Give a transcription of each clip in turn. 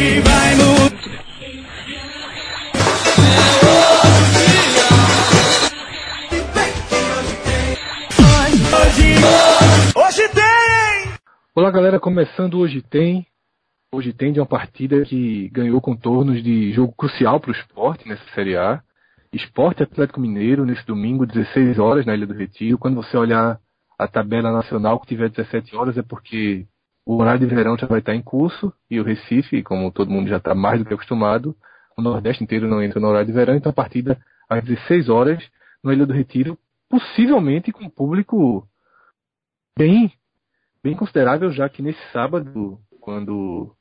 Hoje vai mudar. Hoje, hoje tem! Olá galera, começando hoje tem. Hoje tem de uma partida que ganhou contornos de jogo crucial para o esporte nessa Série A. Esporte Atlético Mineiro nesse domingo, 16 horas na Ilha do Retiro. Quando você olhar a tabela nacional que tiver 17 horas é porque o horário de verão já vai estar em curso e o Recife, como todo mundo já está mais do que acostumado, o Nordeste inteiro não entra no horário de verão, então a partida às 16 horas na Ilha do Retiro, possivelmente com público bem, bem considerável, já que nesse sábado, quando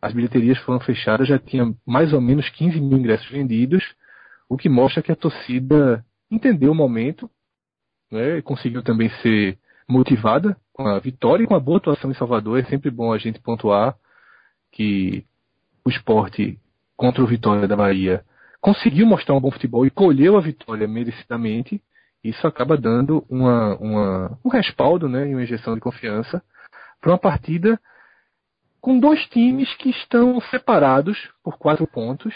as bilheterias foram fechadas, já tinha mais ou menos 15 mil ingressos vendidos, o que mostra que a torcida entendeu o momento, né, conseguiu também ser motivada com a vitória e com a boa atuação em Salvador. É sempre bom a gente pontuar que o esporte contra o Vitória da Bahia conseguiu mostrar um bom futebol e colheu a vitória merecidamente isso acaba dando uma, uma, um respaldo né, e uma injeção de confiança para uma partida com dois times que estão separados por quatro pontos.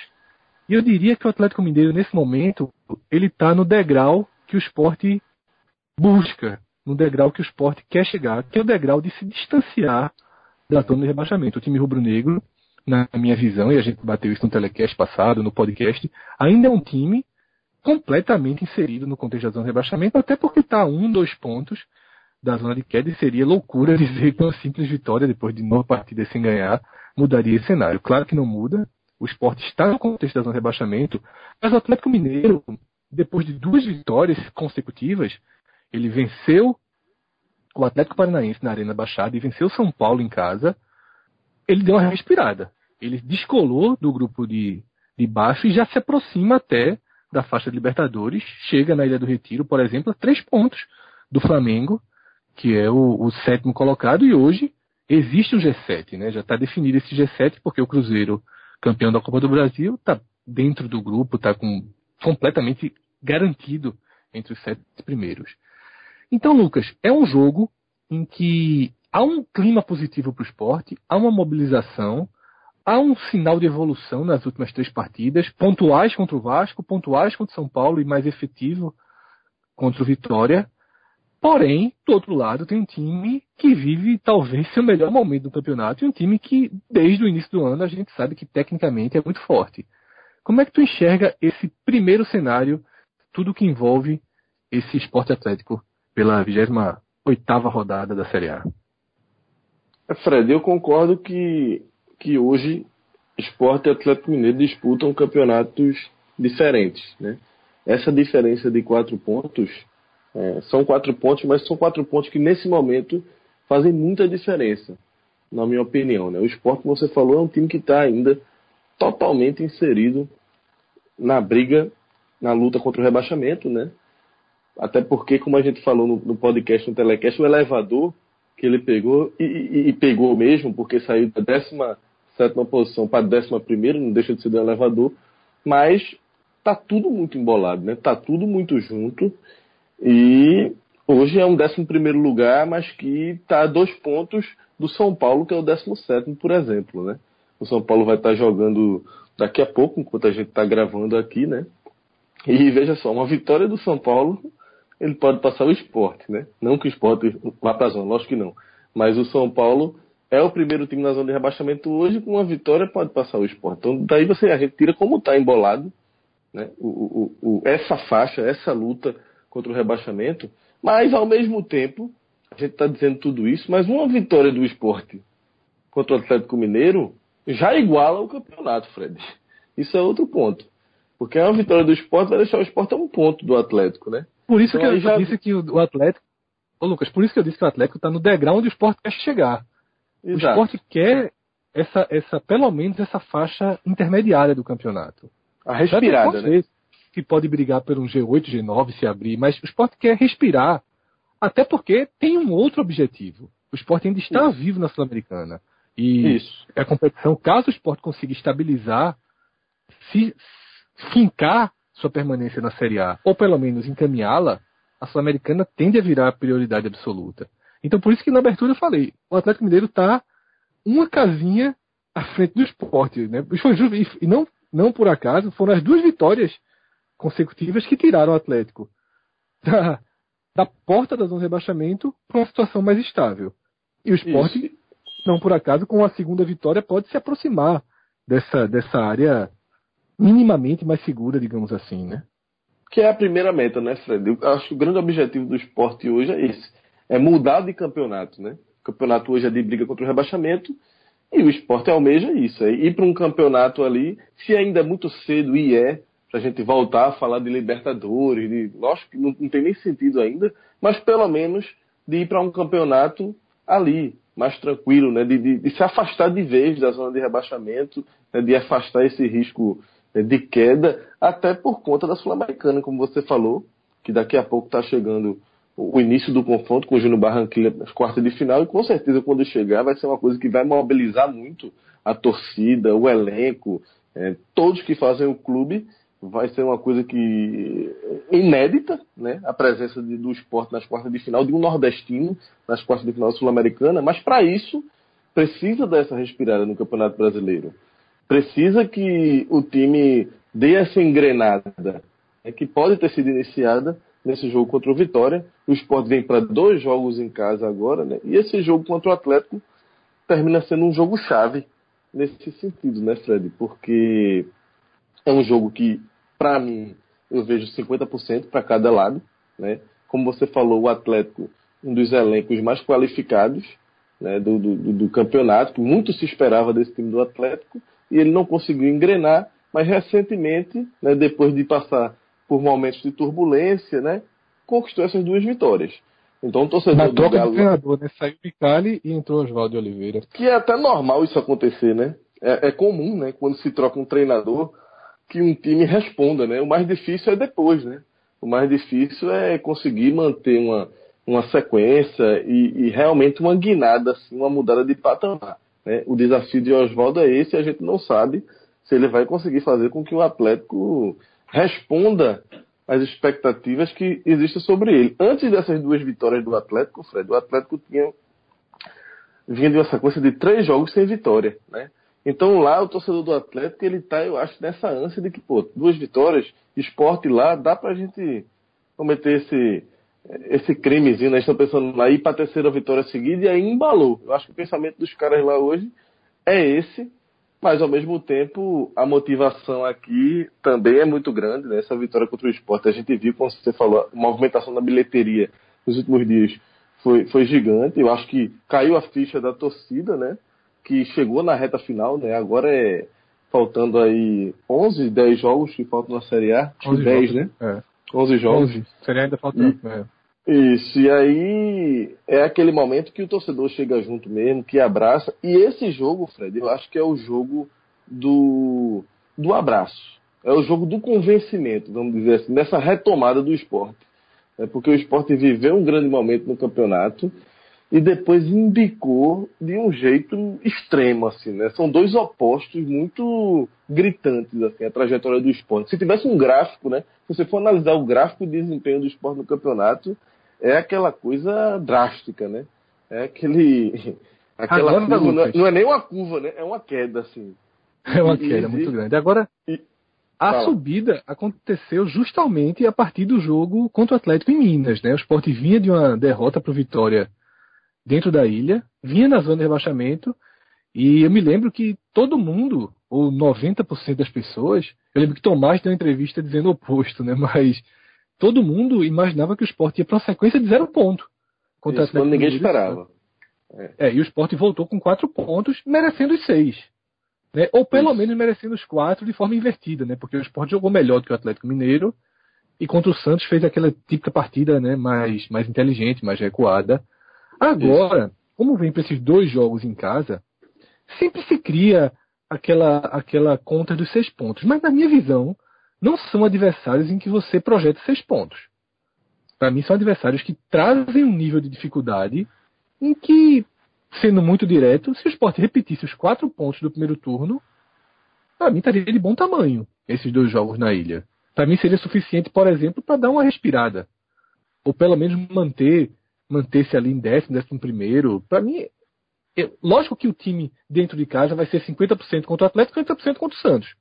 E eu diria que o Atlético Mineiro, nesse momento, ele está no degrau que o esporte busca, no degrau que o esporte quer chegar, que é o degrau de se distanciar da zona de rebaixamento. O time rubro-negro, na minha visão, e a gente bateu isso no telecast passado, no podcast, ainda é um time completamente inserido no contexto da zona de rebaixamento, até porque está um, dois pontos da zona de queda e seria loucura dizer que uma simples vitória depois de nove partidas sem ganhar mudaria esse cenário. Claro que não muda, o esporte está no contexto da zona de rebaixamento, mas o Atlético Mineiro, depois de duas vitórias consecutivas, ele venceu o Atlético Paranaense na Arena Baixada e venceu São Paulo em casa, ele deu uma respirada. Ele descolou do grupo de, de baixo e já se aproxima até da faixa de Libertadores, chega na Ilha do Retiro, por exemplo, a três pontos do Flamengo, que é o, o sétimo colocado, e hoje existe o G7, né? Já está definido esse G7 porque o Cruzeiro, campeão da Copa do Brasil, está dentro do grupo, está com, completamente garantido entre os sete primeiros. Então, Lucas, é um jogo em que há um clima positivo para o esporte, há uma mobilização, há um sinal de evolução nas últimas três partidas, pontuais contra o Vasco, pontuais contra o São Paulo e mais efetivo contra o Vitória. Porém, do outro lado, tem um time que vive talvez seu melhor momento do campeonato e um time que, desde o início do ano, a gente sabe que tecnicamente é muito forte. Como é que tu enxerga esse primeiro cenário, tudo que envolve esse esporte atlético pela 28 rodada da Série A? Fred, eu concordo que que hoje Esporte e Atlético Mineiro disputam campeonatos diferentes. Né? Essa diferença de quatro pontos é, são quatro pontos, mas são quatro pontos que nesse momento fazem muita diferença, na minha opinião. Né? O Esporte, como você falou, é um time que está ainda totalmente inserido na briga, na luta contra o rebaixamento, né? Até porque, como a gente falou no, no podcast, no telecast, o elevador que ele pegou, e, e, e pegou mesmo, porque saiu da décima sétima posição para décima primeira, não deixa de ser do elevador, mas tá tudo muito embolado, né? Tá tudo muito junto e hoje é um décimo primeiro lugar, mas que tá a dois pontos do São Paulo, que é o décimo sétimo, por exemplo, né? O São Paulo vai estar tá jogando daqui a pouco, enquanto a gente está gravando aqui, né? E veja só, uma vitória do São Paulo, ele pode passar o esporte, né? Não que o esporte vá para a zona, lógico que não. Mas o São Paulo é o primeiro time na zona de rebaixamento hoje, com uma vitória pode passar o esporte. Então daí você, a gente tira como está embolado né? O, o, o, essa faixa, essa luta contra o rebaixamento, mas ao mesmo tempo, a gente está dizendo tudo isso, mas uma vitória do esporte contra o Atlético Mineiro já iguala o campeonato, Fred. Isso é outro ponto. Porque uma vitória do esporte vai deixar o esporte a um ponto do Atlético, né? Por isso então, que eu já... disse que o Atlético. Ô Lucas, por isso que eu disse que o Atlético está no degrau onde o esporte quer chegar. Exato. O esporte quer essa, essa, pelo menos essa faixa intermediária do campeonato. A respirada, né? Que pode brigar por um G8, G9 se abrir, mas o esporte quer respirar. Até porque tem um outro objetivo. O esporte ainda está Isso. vivo na Sul-Americana. E Isso. a competição, caso o esporte consiga estabilizar, se fincar sua permanência na Série A, ou pelo menos encaminhá-la, a Sul-Americana tende a virar a prioridade absoluta. Então, por isso que na abertura eu falei, o Atlético Mineiro está uma casinha à frente do esporte. Né? E não, não por acaso foram as duas vitórias consecutivas que tiraram o Atlético da, da porta da zona de rebaixamento para uma situação mais estável. E o esporte, Isso. não por acaso, com a segunda vitória, pode se aproximar dessa, dessa área minimamente mais segura, digamos assim, né? Que é a primeira meta, né, Fred? Eu acho que o grande objetivo do esporte hoje é esse. É mudar de campeonato, né? O campeonato hoje é de briga contra o rebaixamento e o esporte almeja isso. É ir para um campeonato ali, se ainda é muito cedo e é, para a gente voltar a falar de Libertadores, de, lógico que não, não tem nem sentido ainda, mas pelo menos de ir para um campeonato ali, mais tranquilo, né? De, de, de, se afastar de vez da zona de rebaixamento, né? de afastar esse risco? De queda, até por conta da Sul-Americana, como você falou, que daqui a pouco está chegando o início do confronto com o Júnior Barranquilla nas quartas de final, e com certeza quando chegar vai ser uma coisa que vai mobilizar muito a torcida, o elenco, é, todos que fazem o clube, vai ser uma coisa que inédita, né? A presença de, do esporte nas quartas de final, de um nordestino nas quartas de final sul-americana, mas para isso precisa dessa respirada no Campeonato Brasileiro. Precisa que o time dê essa engrenada, né, que pode ter sido iniciada nesse jogo contra o Vitória. O esporte vem para dois jogos em casa agora, né? E esse jogo contra o Atlético termina sendo um jogo chave nesse sentido, né, Fred? Porque é um jogo que para mim, eu vejo 50% para cada lado. Né? Como você falou, o Atlético, um dos elencos mais qualificados né, do, do, do, campeonato, muito se esperava desse time do Atlético, e ele não conseguiu engrenar, mas recentemente, né, depois de passar por momentos de turbulência, né, conquistou essas duas vitórias. Então, o torcedor Na troca do Galo, treinador, né? Saiu Picali e entrou Oswaldo Oliveira. Que é até normal isso acontecer, né? É, é comum, né? Quando se troca um treinador, que um time responda, né? O mais difícil é depois, né? O mais difícil é conseguir manter uma, uma sequência e, e realmente uma guinada, assim, uma mudada de patamar. Né? O desafio de Oswaldo é esse a gente não sabe se ele vai conseguir fazer com que o Atlético responda às expectativas que existem sobre ele. Antes dessas duas vitórias do Atlético, Fred, o Atlético tinha vinha de uma sequência de três jogos sem vitória, né? Então lá o torcedor do Atlético, ele tá, eu acho, nessa ânsia de que, pô, duas vitórias, esporte lá, dá pra gente cometer esse, esse crimezinho, né? Estão pensando lá ir pra terceira vitória seguida e aí embalou. Eu acho que o pensamento dos caras lá hoje é esse, mas ao mesmo tempo a motivação aqui também é muito grande, né? Essa vitória contra o esporte. A gente viu, como você falou, a movimentação da bilheteria nos últimos dias foi, foi gigante. Eu acho que caiu a ficha da torcida, né? que chegou na reta final, né? Agora é faltando aí 11, 10 jogos que faltam na Série A. Acho 10, jogos, né? É. 11 jogos. 11. Série A ainda falta. E, é. Isso, e aí é aquele momento que o torcedor chega junto mesmo, que abraça. E esse jogo, Fred, eu acho que é o jogo do, do abraço. É o jogo do convencimento, vamos dizer assim, nessa retomada do esporte. É porque o esporte viveu um grande momento no campeonato e depois indicou de um jeito extremo, assim, né? São dois opostos muito gritantes, assim, a trajetória do esporte. Se tivesse um gráfico, né? Se você for analisar o gráfico de desempenho do esporte no campeonato, é aquela coisa drástica, né? É aquele. Aquela Agora, curva, não, é, não, é, nem uma curva, né? É uma queda, assim. É uma queda e, muito grande. Agora, e, a fala. subida aconteceu justamente a partir do jogo contra o Atlético em Minas, né? O esporte vinha de uma derrota para o Vitória dentro da ilha, vinha na zona de rebaixamento, e eu me lembro que todo mundo, ou 90% das pessoas, eu lembro que Tomás deu uma entrevista dizendo o oposto, né? Mas todo mundo imaginava que o esporte ia para uma sequência de zero ponto. Contra Isso, ninguém esperava. É. é. e o esporte voltou com quatro pontos, merecendo os seis. Né? Ou pelo Isso. menos merecendo os quatro de forma invertida, né? Porque o esporte jogou melhor do que o Atlético Mineiro. E contra o Santos fez aquela típica partida né, mais, mais inteligente, mais recuada. Agora, Isso. como vem para esses dois jogos em casa, sempre se cria aquela, aquela conta dos seis pontos. Mas na minha visão, não são adversários em que você projeta seis pontos. Para mim, são adversários que trazem um nível de dificuldade em que, sendo muito direto, se o esporte repetisse os quatro pontos do primeiro turno, para mim estaria de bom tamanho esses dois jogos na ilha. Para mim seria suficiente, por exemplo, para dar uma respirada. Ou pelo menos manter manter-se ali em décimo, décimo primeiro, para mim lógico que o time dentro de casa vai ser 50% contra o Atlético e 50% contra o Santos.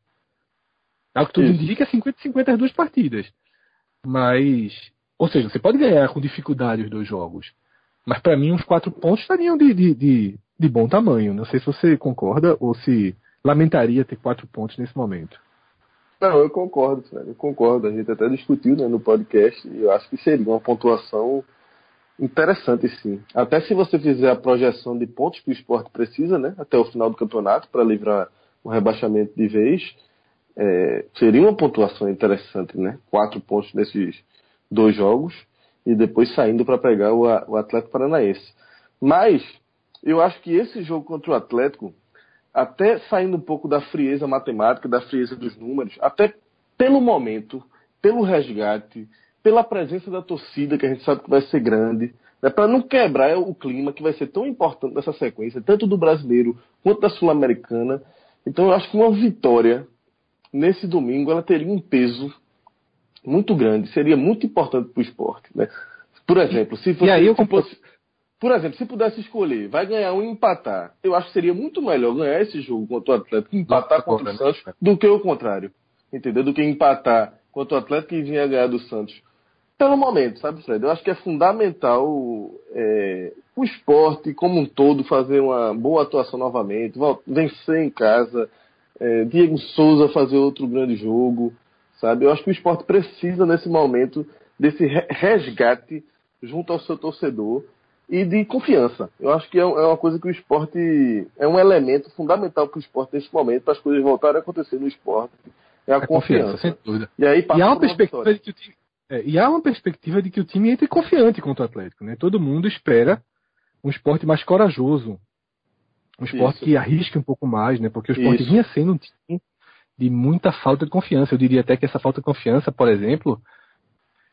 É o que tudo Isso. indica é 50-50 as duas partidas. Mas, ou seja, você pode ganhar com dificuldade os dois jogos. Mas para mim, uns quatro pontos estariam de, de, de, de, bom tamanho. Não sei se você concorda ou se lamentaria ter quatro pontos nesse momento. Não, eu concordo, eu concordo. A gente até discutiu né, no podcast e eu acho que seria uma pontuação interessante, sim. Até se você fizer a projeção de pontos que o esporte precisa, né, até o final do campeonato, para livrar o rebaixamento de vez, é, seria uma pontuação interessante, né? Quatro pontos nesses dois jogos e depois saindo para pegar o, o Atlético Paranaense. Mas eu acho que esse jogo contra o Atlético, até saindo um pouco da frieza matemática, da frieza dos números, até pelo momento, pelo resgate, pela presença da torcida, que a gente sabe que vai ser grande, né, para não quebrar o clima que vai ser tão importante nessa sequência, tanto do brasileiro quanto da sul-americana. Então eu acho que uma vitória nesse domingo ela teria um peso muito grande, seria muito importante para o esporte. Né? Por exemplo, se fosse, aí eu fosse, por exemplo, se pudesse escolher, vai ganhar ou empatar, eu acho que seria muito melhor ganhar esse jogo contra o Atlético, empatar contra o Santos, do que o contrário. Entendeu? Do que empatar contra o Atlético e vir a ganhar do Santos pelo momento, sabe, Fred? Eu acho que é fundamental é, o esporte como um todo fazer uma boa atuação novamente, vencer em casa, é, Diego Souza fazer outro grande jogo, sabe? Eu acho que o esporte precisa nesse momento desse resgate junto ao seu torcedor e de confiança. Eu acho que é, é uma coisa que o esporte é um elemento fundamental para o esporte nesse momento, para as coisas voltarem a acontecer no esporte. É a, a confiança. confiança. sem dúvida. E aí e há uma perspectiva de que o time é, e há uma perspectiva de que o time entre confiante contra o Atlético. Né? Todo mundo espera um esporte mais corajoso. Um esporte Isso. que arrisque um pouco mais, né? Porque o esporte Isso. vinha sendo um time de muita falta de confiança. Eu diria até que essa falta de confiança, por exemplo,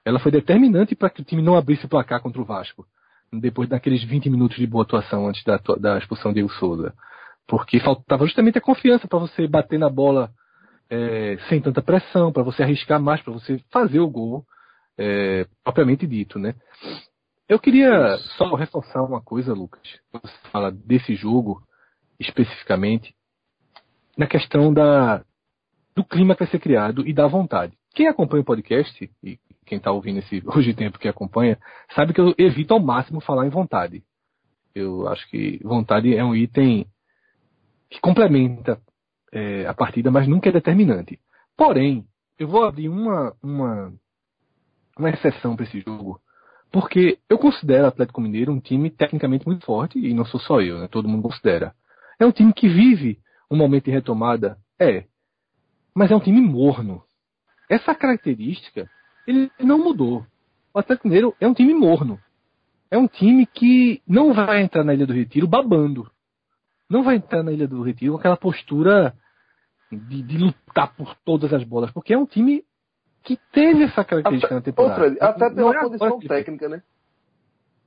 ela foi determinante para que o time não abrisse o placar contra o Vasco. Depois daqueles 20 minutos de boa atuação antes da, da expulsão de Diego Souza. Porque faltava justamente a confiança para você bater na bola é, sem tanta pressão, para você arriscar mais, para você fazer o gol é, propriamente dito, né? Eu queria só reforçar uma coisa, Lucas. Você fala desse jogo especificamente na questão da do clima que vai ser criado e da vontade. Quem acompanha o podcast e quem está ouvindo esse hoje tempo que acompanha sabe que eu evito ao máximo falar em vontade. Eu acho que vontade é um item que complementa é, a partida, mas nunca é determinante. Porém, eu vou abrir uma, uma uma exceção para esse jogo. Porque eu considero o Atlético Mineiro um time tecnicamente muito forte, e não sou só eu, né? todo mundo considera. É um time que vive um momento de retomada? É. Mas é um time morno. Essa característica, ele não mudou. O Atlético Mineiro é um time morno. É um time que não vai entrar na Ilha do Retiro babando. Não vai entrar na Ilha do Retiro com aquela postura de, de lutar por todas as bolas, porque é um time que teve essa característica até, na temporada. Outra, até pela é condição técnica, né?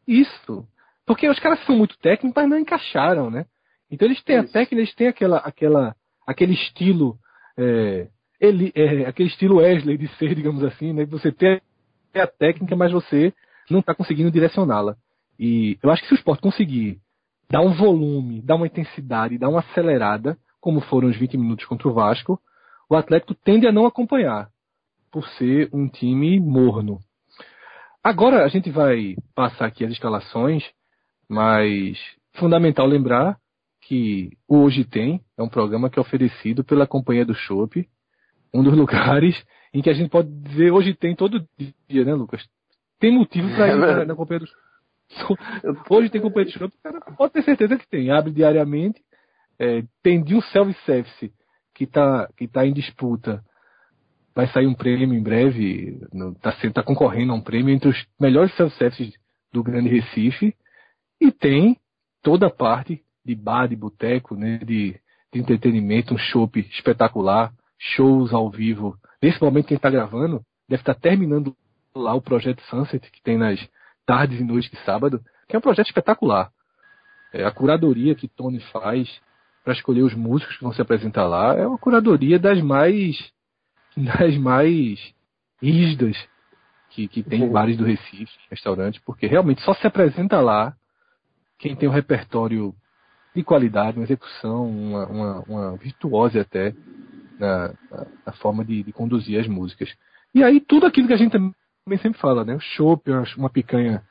Isso. Porque os caras são muito técnicos, mas não encaixaram, né? Então eles têm Isso. a técnica, eles têm aquela, aquela, aquele estilo, é, ele, é, aquele estilo Wesley de ser, digamos assim, né? Você tem a técnica, mas você não está conseguindo direcioná-la. E eu acho que se o esporte conseguir dar um volume, dar uma intensidade, dar uma acelerada, como foram os 20 minutos contra o Vasco, o Atlético tende a não acompanhar por ser um time morno. Agora a gente vai passar aqui as escalações, mas fundamental lembrar que o Hoje Tem é um programa que é oferecido pela Companhia do Chopp, um dos lugares em que a gente pode dizer Hoje Tem todo dia, né, Lucas? Tem motivo para ir é na, Companhia do Chopp. Hoje tem Companhia do Chopp, pode ter certeza que tem. Abre diariamente, é, tem de um self-service que está que tá em disputa vai sair um prêmio em breve, está tá concorrendo a um prêmio entre os melhores self-services do Grande Recife e tem toda a parte de bar, de boteco, né, de, de entretenimento, um show espetacular, shows ao vivo. Nesse momento quem está gravando deve estar tá terminando lá o projeto Sunset que tem nas tardes e noites de sábado, que é um projeto espetacular. É, a curadoria que Tony faz para escolher os músicos que vão se apresentar lá é uma curadoria das mais das mais rígidas que, que tem em bares do Recife, restaurantes, porque realmente só se apresenta lá quem tem um repertório de qualidade, uma execução, uma, uma, uma virtuose até na, na, forma de, de, conduzir as músicas. E aí tudo aquilo que a gente também sempre fala, né? O chopp, uma picanha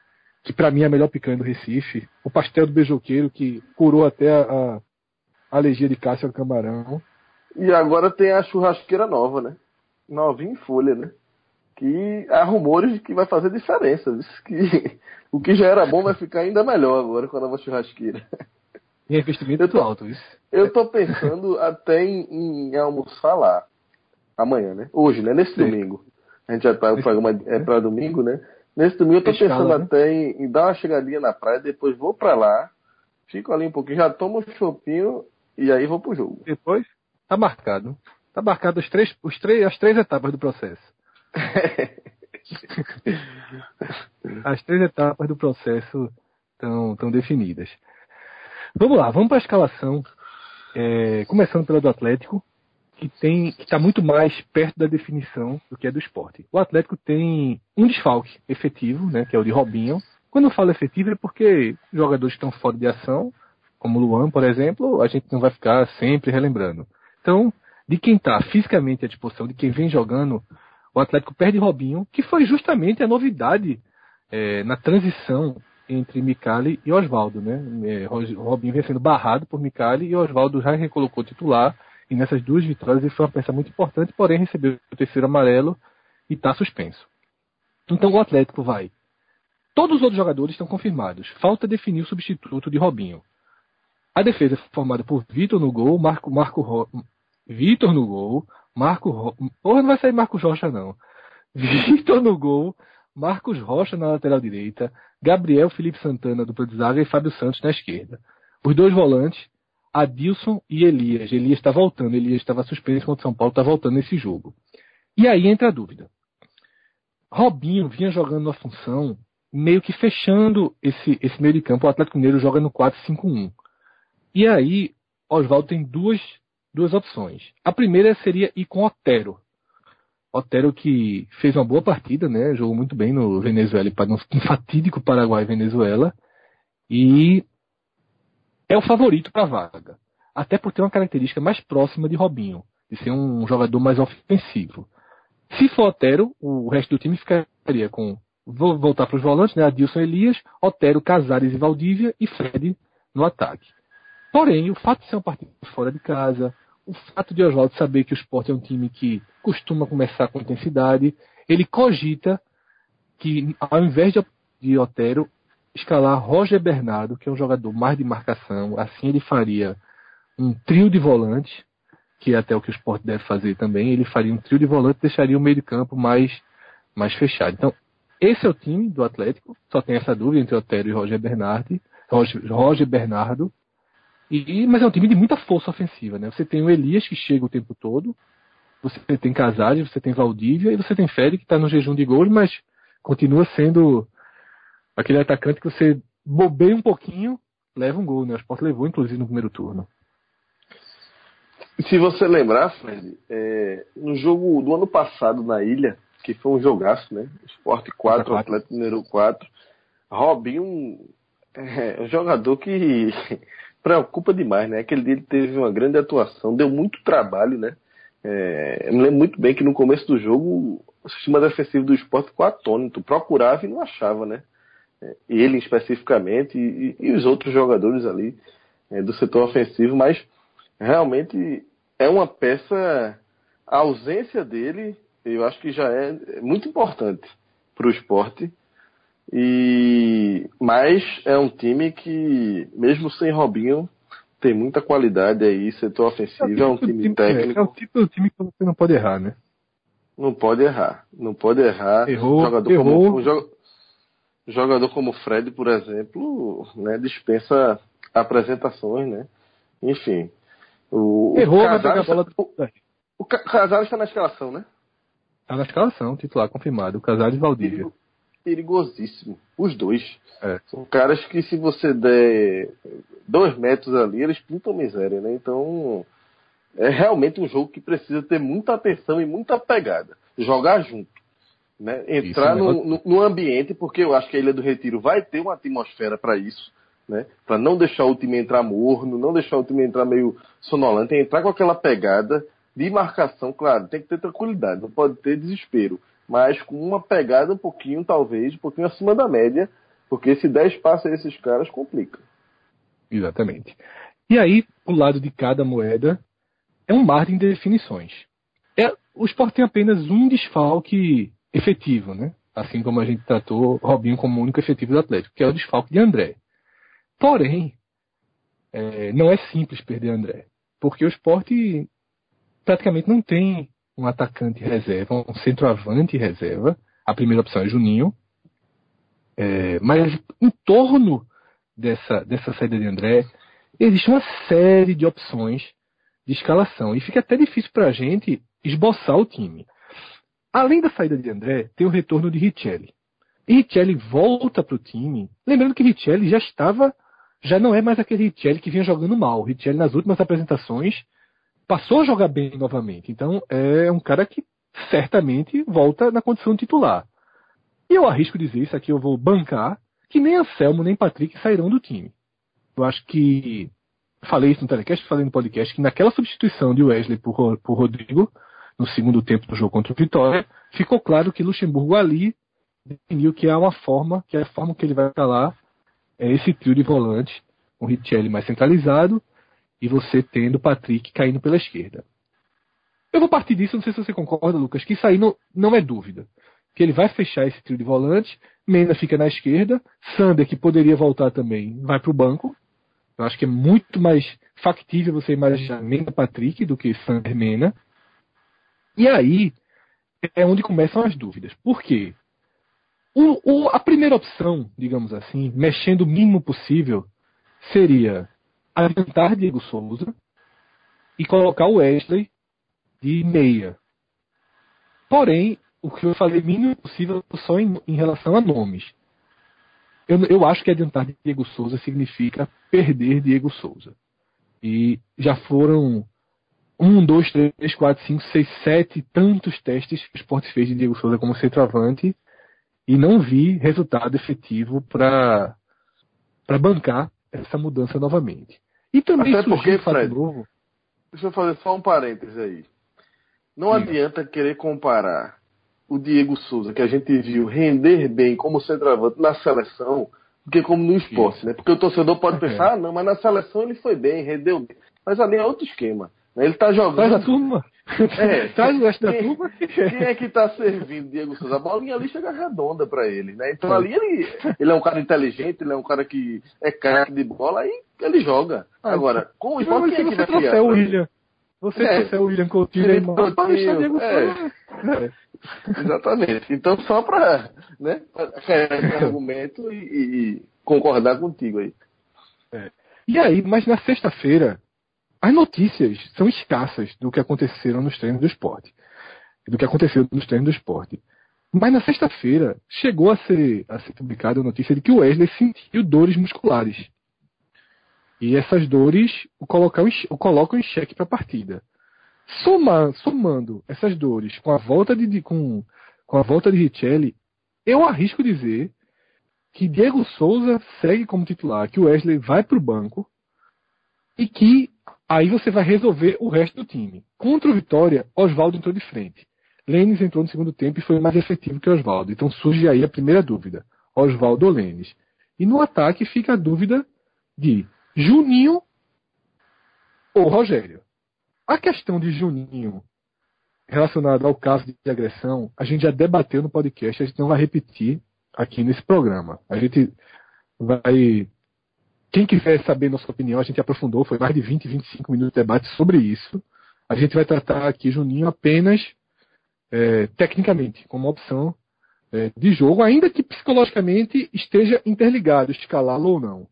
que para mim é a melhor picanha do Recife, o pastel do beijoqueiro que curou até a, a alergia de Cássio ao camarão. E agora tem a churrasqueira nova, né? Novinha em folha, né? Que há rumores de que vai fazer diferença. Que o que já era bom vai ficar ainda melhor agora com a nova churrasqueira. E investimento tô, alto, isso. Eu tô pensando até em, em, almoçar lá. Amanhã, né? Hoje, né? Nesse Sim. domingo. A gente já tá, o programa é pra domingo, né? Nesse domingo eu tô pensando né? até em, em, dar uma chegadinha na praia, depois vou pra lá, fico ali um pouquinho, já tomo um chopinho e aí vou pro jogo. Depois, tá marcado. Tá marcado os três, os três, as três etapas do processo. as três etapas do processo estão definidas. Vamos lá, vamos para a escalação. É, começando pela do Atlético, que tem que está muito mais perto da definição do que é do esporte. O Atlético tem um desfalque efetivo, né, que é o de Robinho. Quando eu falo efetivo é porque jogadores estão fora de ação, como o Luan, por exemplo, a gente não vai ficar sempre relembrando. Então, de quem está fisicamente à disposição, de quem vem jogando, o Atlético perde Robinho, que foi justamente a novidade é, na transição entre Micali e Oswaldo, né? É, Robinho vem sendo barrado por Micali e Oswaldo já recolocou titular. E nessas duas vitórias ele foi uma peça muito importante, porém recebeu o terceiro amarelo e está suspenso. Então o Atlético vai. Todos os outros jogadores estão confirmados. Falta definir o substituto de Robinho. A defesa é formada por Vitor no gol, Marco, Marco Vitor no gol, Marco Ro... Porra, não vai sair Marcos Rocha não. Vitor no gol, Marcos Rocha na lateral direita, Gabriel Felipe Santana do de zaga e Fábio Santos na esquerda. Os dois volantes, Adilson e Elias. Elias está voltando, Elias estava suspenso contra o São Paulo, está voltando nesse jogo. E aí entra a dúvida. Robinho vinha jogando uma função meio que fechando esse, esse meio de campo. O Atlético Mineiro joga no 4-5-1. E aí, Oswaldo tem duas, duas opções. A primeira seria ir com Otero. Otero que fez uma boa partida, né? Jogou muito bem no Venezuela, no fatídico Paraguai Venezuela. E é o favorito para a vaga. Até por ter uma característica mais próxima de Robinho, de ser um jogador mais ofensivo. Se for Otero, o resto do time ficaria com. Vou voltar para os volantes, né? Adilson Elias, Otero, Casares e Valdívia e Fred no ataque. Porém, o fato de ser uma partida fora de casa, o fato de Oswaldo saber que o esporte é um time que costuma começar com intensidade, ele cogita que, ao invés de, de Otero, escalar Roger Bernardo, que é um jogador mais de marcação, assim ele faria um trio de volantes, que é até o que o esporte deve fazer também, ele faria um trio de volantes e deixaria o meio de campo mais, mais fechado. Então, esse é o time do Atlético, só tem essa dúvida entre Otero e Roger Bernardo, Roger, Roger Bernardo, e, mas é um time de muita força ofensiva, né? Você tem o Elias que chega o tempo todo, você tem Casares, você tem Valdívia e você tem Fede que está no jejum de gols, mas continua sendo aquele atacante que você bobeia um pouquinho, leva um gol, né? O Sport levou, inclusive, no primeiro turno. Se você lembrar, Fred, é, no jogo do ano passado na ilha, que foi um jogaço, né? Sport 4, Atlético Mineiro 4, Robinho é um jogador que preocupa demais, né? Aquele dia ele teve uma grande atuação, deu muito trabalho, né? É, eu me lembro muito bem que no começo do jogo o sistema defensivo do esporte ficou atônito, procurava e não achava, né? É, ele especificamente e, e, os outros jogadores ali é, do setor ofensivo, mas realmente é uma peça, a ausência dele eu acho que já é muito importante para o esporte e, mas é um time que, mesmo sem Robinho, tem muita qualidade aí, setor ofensivo, é, é um time, time técnico. É, é o tipo do time que você não pode errar, né? Não pode errar. Não pode errar. Errou, jogador errou. Como, um jogador como Fred, por exemplo, né, dispensa apresentações, né? Enfim. O, errou, o Casares, bola do... o, o Casares está na escalação, né? Está na escalação, titular confirmado. O Casares e Valdívia perigosíssimo. Os dois. É. São caras que se você der dois metros ali, eles pintam miséria, né? Então é realmente um jogo que precisa ter muita atenção e muita pegada. Jogar junto. Né? Entrar no, no, no, ambiente, porque eu acho que a Ilha do Retiro vai ter uma atmosfera para isso. né? Para não deixar o time entrar morno, não deixar o time entrar meio sonolento, entrar com aquela pegada de marcação, claro, tem que ter tranquilidade, não pode ter desespero, mas com uma pegada um pouquinho, talvez, um pouquinho acima da média, porque se 10 passa esses caras, complica. Exatamente. E aí, o lado de cada moeda é um mar de indefinições. É, o esporte tem apenas um desfalque efetivo, né? Assim como a gente tratou Robinho como o único efetivo do Atlético, que é o desfalque de André. Porém, é, não é simples perder André, porque o esporte praticamente não tem um atacante reserva, um centroavante reserva. A primeira opção é Juninho. É, mas em torno dessa, dessa saída de André, existe uma série de opções de escalação. E fica até difícil para a gente esboçar o time. Além da saída de André, tem o retorno de Richelli. E Richelli volta para o time. Lembrando que Richelli já estava, já não é mais aquele Richelli que vinha jogando mal. Richelli nas últimas apresentações passou a jogar bem novamente. Então é um cara que certamente volta na condição titular. E eu arrisco dizer, isso aqui eu vou bancar, que nem Anselmo nem Patrick sairão do time. Eu acho que. Falei isso no telecast, falei no podcast, que naquela substituição de Wesley por, por Rodrigo, no segundo tempo do jogo contra o Vitória, ficou claro que Luxemburgo ali definiu que é uma forma, que é a forma que ele vai escalar é esse trio de volantes, com o Richelli mais centralizado e você tendo Patrick caindo pela esquerda. Eu vou partir disso, não sei se você concorda, Lucas, que isso aí não, não é dúvida. Que ele vai fechar esse trio de volantes, Mena fica na esquerda, Sander, que poderia voltar também, vai para o banco. Eu acho que é muito mais factível você imaginar Mena Patrick do que Sander Mena. E aí é onde começam as dúvidas. Por quê? O, o, a primeira opção, digamos assim, mexendo o mínimo possível, seria adiantar Diego Souza e colocar o Wesley de meia. Porém, o que eu falei mínimo possível só em, em relação a nomes. Eu, eu, acho que adiantar Diego Souza significa perder Diego Souza. E já foram um, dois, três, quatro, cinco, seis, sete tantos testes que o esporte fez de Diego Souza como centroavante e não vi resultado efetivo para bancar essa mudança novamente. E também Até porque, Fred, novo. Deixa eu fazer só um parêntese aí. Não Sim. adianta querer comparar o Diego Souza, que a gente viu render bem como centroavante na seleção, do como no esporte, Isso. né? Porque o torcedor pode pensar, é. ah, não, mas na seleção ele foi bem, rendeu bem. Mas ali é outro esquema. Né? Ele tá jogando. Traz a turma. É, Traz o resto da turma. Quem é que tá servindo Diego Souza? A bolinha ali chega redonda para ele, né? Então ali ele, ele é um cara inteligente, ele é um cara que é craque de bola e ele joga. Agora, com o esporte, quem é que vai criar? o William. Você é, trouxer o William Coutinho, Felipe Coutinho, Diego é. é. Exatamente. Então, só para né, esse argumento e, e, concordar contigo aí. É. E aí, mas na sexta-feira, as notícias são escassas do que aconteceram nos treinos do esporte. Do que aconteceu nos treinos do esporte. Mas na sexta-feira chegou a ser, a ser publicada a notícia de que o Wesley sentiu dores musculares. E essas dores o colocam, o colocam em xeque para a partida. Somar, somando essas dores com a volta de, com, com a volta de Richelli, eu arrisco dizer que Diego Souza segue como titular, que o Wesley vai para o banco e que Aí você vai resolver o resto do time. Contra o Vitória, Oswaldo entrou de frente. Lênis entrou no segundo tempo e foi mais efetivo que Oswaldo. Então surge aí a primeira dúvida: Oswaldo ou Lênis. E no ataque fica a dúvida de Juninho ou Rogério. A questão de Juninho relacionada ao caso de agressão, a gente já debateu no podcast, a gente não vai repetir aqui nesse programa. A gente vai quem quiser saber nossa opinião, a gente aprofundou, foi mais de 20, 25 minutos de debate sobre isso. A gente vai tratar aqui Juninho apenas é, tecnicamente, como opção é, de jogo, ainda que psicologicamente esteja interligado, escalá-lo ou não.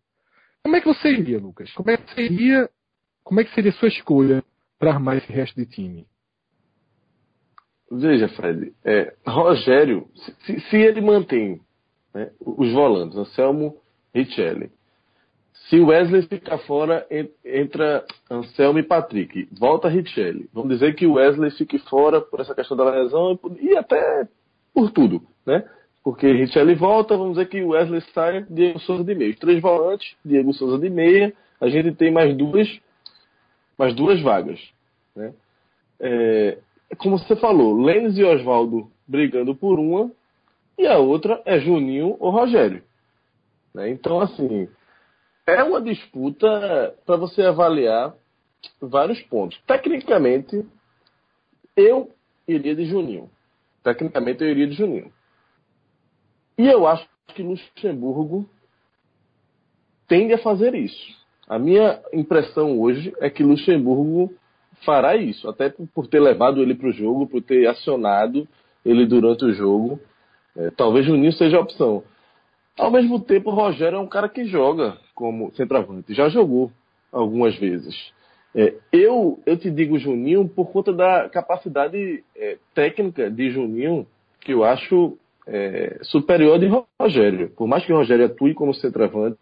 Como é que você iria, Lucas? Como é que seria, como é que seria a sua escolha para armar esse resto de time? Veja, Fred, é, Rogério, se, se, ele mantém né, os volantes, Anselmo Richelli, se Wesley ficar fora, entra Anselmo e Patrick. Volta Richelli. Vamos dizer que Wesley fique fora por essa questão da lesão e até por tudo, né? Porque Richelli volta, vamos dizer que Wesley sai, Diego Souza de meio. Três volantes, Diego Souza de meia, a gente tem mais duas, mais duas vagas. Né? É, como você falou, Lênis e Oswaldo brigando por uma, e a outra é Juninho ou Rogério. Né? Então, assim, é uma disputa para você avaliar vários pontos. Tecnicamente, eu iria de Juninho. Tecnicamente, eu iria de Juninho. E eu acho que Luxemburgo tende a fazer isso. A minha impressão hoje é que Luxemburgo fará isso, até por ter levado ele para o jogo, por ter acionado ele durante o jogo. É, talvez Juninho seja a opção. Ao mesmo tempo, o Rogério é um cara que joga como centroavante, já jogou algumas vezes. É, eu, eu te digo Juninho por conta da capacidade é, técnica de Juninho, que eu acho é, superior de Rogério. Por mais que Rogério atue como centroavante,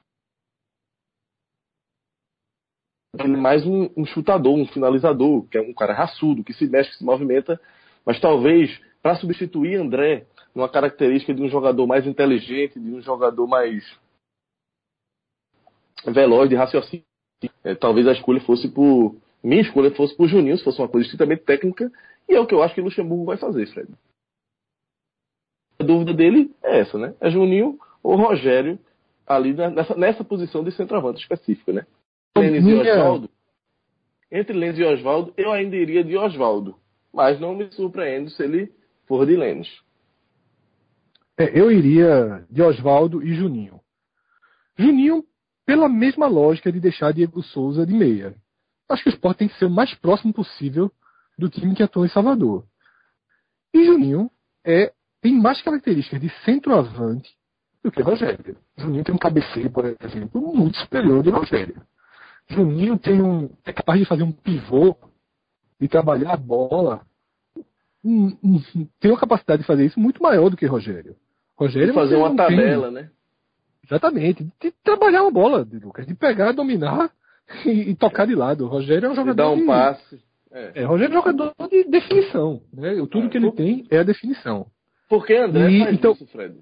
ele é mais um, um, chutador, um finalizador, que é um cara raçudo, que se mexe, que se movimenta, mas talvez para substituir André, numa característica de um jogador mais inteligente, de um jogador mais veloz, de raciocínio, é, talvez a escolha fosse por. Minha escolha fosse por Juninho, se fosse uma coisa estritamente técnica, e é o que eu acho que o Luxemburgo vai fazer, Fred. A dúvida dele é essa, né? É Juninho ou Rogério ali nessa, nessa posição de centroavante específica, né? Lênis e Oswaldo. Entre Lênis e Oswaldo, eu ainda iria de Oswaldo. Mas não me surpreendo se ele for de Lênis. É, eu iria de Oswaldo e Juninho. Juninho, pela mesma lógica de deixar Diego Souza de meia. Acho que o esporte tem que ser o mais próximo possível do time que atua em Salvador. E Juninho é tem mais características de centroavante do que Rogério. Juninho tem um cabeceio, por exemplo, muito superior de Rogério. Juninho tem um, é capaz de fazer um pivô, de trabalhar a bola. Um, um, tem uma capacidade de fazer isso muito maior do que Rogério. Rogério de fazer uma tabela, né? Exatamente. De trabalhar uma bola, Lucas. De pegar, dominar e, e tocar de lado. O Rogério é um jogador. De dar um de, passe. É. é, Rogério é um jogador de definição. Né? Tudo é, que ele tem é a definição. Porque André e, faz então, isso, Fred.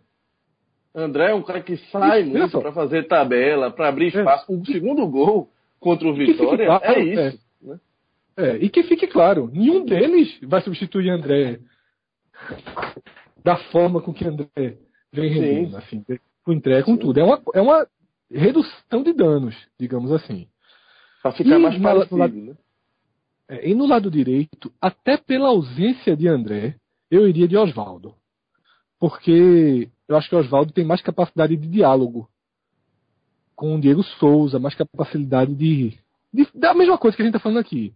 André é um cara que sai isso, muito para fazer tabela, para abrir é. espaço. É. O segundo gol contra o Vitória claro, é isso. É. Né? é. e que fique claro, nenhum deles vai substituir André da forma com que André vem rendendo, assim, com entrega, com Sim. tudo. É uma, é uma redução de danos, digamos assim. Para ficar e mais parecido, lado, né? É, e no lado direito, até pela ausência de André, eu iria de Oswaldo porque eu acho que o Oswaldo tem mais capacidade de diálogo com o Diego Souza, mais capacidade de, de. da mesma coisa que a gente está falando aqui.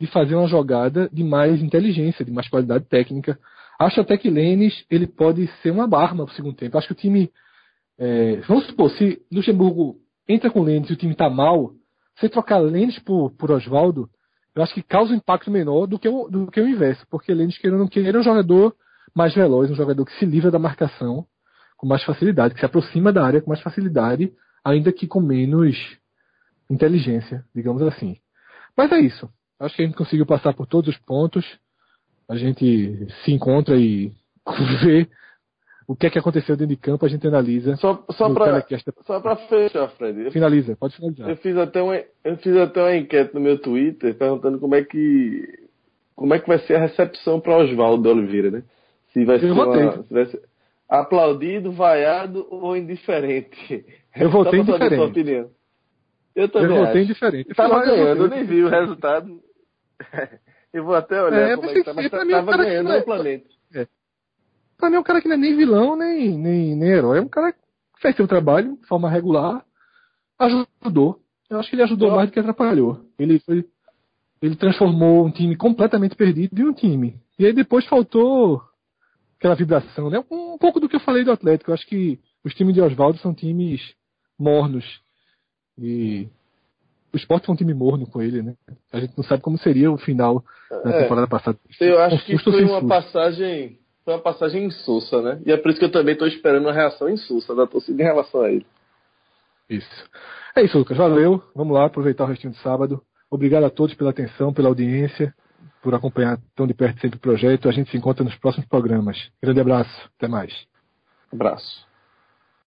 De fazer uma jogada de mais inteligência, de mais qualidade técnica. Acho até que Lênis ele pode ser uma arma para o segundo tempo. Acho que o time. É, vamos supor, se Luxemburgo entra com Lênis e o time está mal, você trocar Lênis por, por Oswaldo, eu acho que causa um impacto menor do que o, do que o inverso. Porque Lênis, querendo não querer, é um jogador mais veloz, um jogador que se livra da marcação com mais facilidade, que se aproxima da área com mais facilidade, ainda que com menos inteligência, digamos assim. Mas é isso. Acho que a gente conseguiu passar por todos os pontos. A gente se encontra e vê o que é que aconteceu dentro de campo, a gente analisa. Só, só para só para fechar, Fred. Finaliza, pode finalizar. Eu fiz até uma eu fiz até uma enquete no meu Twitter perguntando como é que como é que vai ser a recepção para Oswaldo Oliveira, né? Se vai, ser uma, se vai ser aplaudido, vaiado ou indiferente. Eu votei indiferente. Sua opinião. Eu também. Eu votei indiferente. Estava ganhando, eu nem vi o resultado. eu vou até olhar é, como é que tá, mas estava ganhando é, amplamente. É. Pra mim é um cara que não é nem vilão, nem, nem, nem herói. É um cara que fez seu trabalho de forma regular, ajudou. Eu acho que ele ajudou mais do que atrapalhou. Ele foi, ele transformou um time completamente perdido em um time. E aí depois faltou aquela vibração, né? Um, pouco do que eu falei do Atlético. Eu acho que os times de Oswaldo são times mornos. E o esporte foi um time morno com ele, né? A gente não sabe como seria o final da é, temporada passada. Eu acho que foi uma passagem. Foi uma passagem insulsa, né? E é por isso que eu também estou esperando uma reação insulsa da torcida em relação a ele. Isso. É isso, Lucas. Valeu. Vamos lá aproveitar o restinho de sábado. Obrigado a todos pela atenção, pela audiência por acompanhar tão de perto sempre o projeto. A gente se encontra nos próximos programas. Grande abraço. Até mais. Abraço.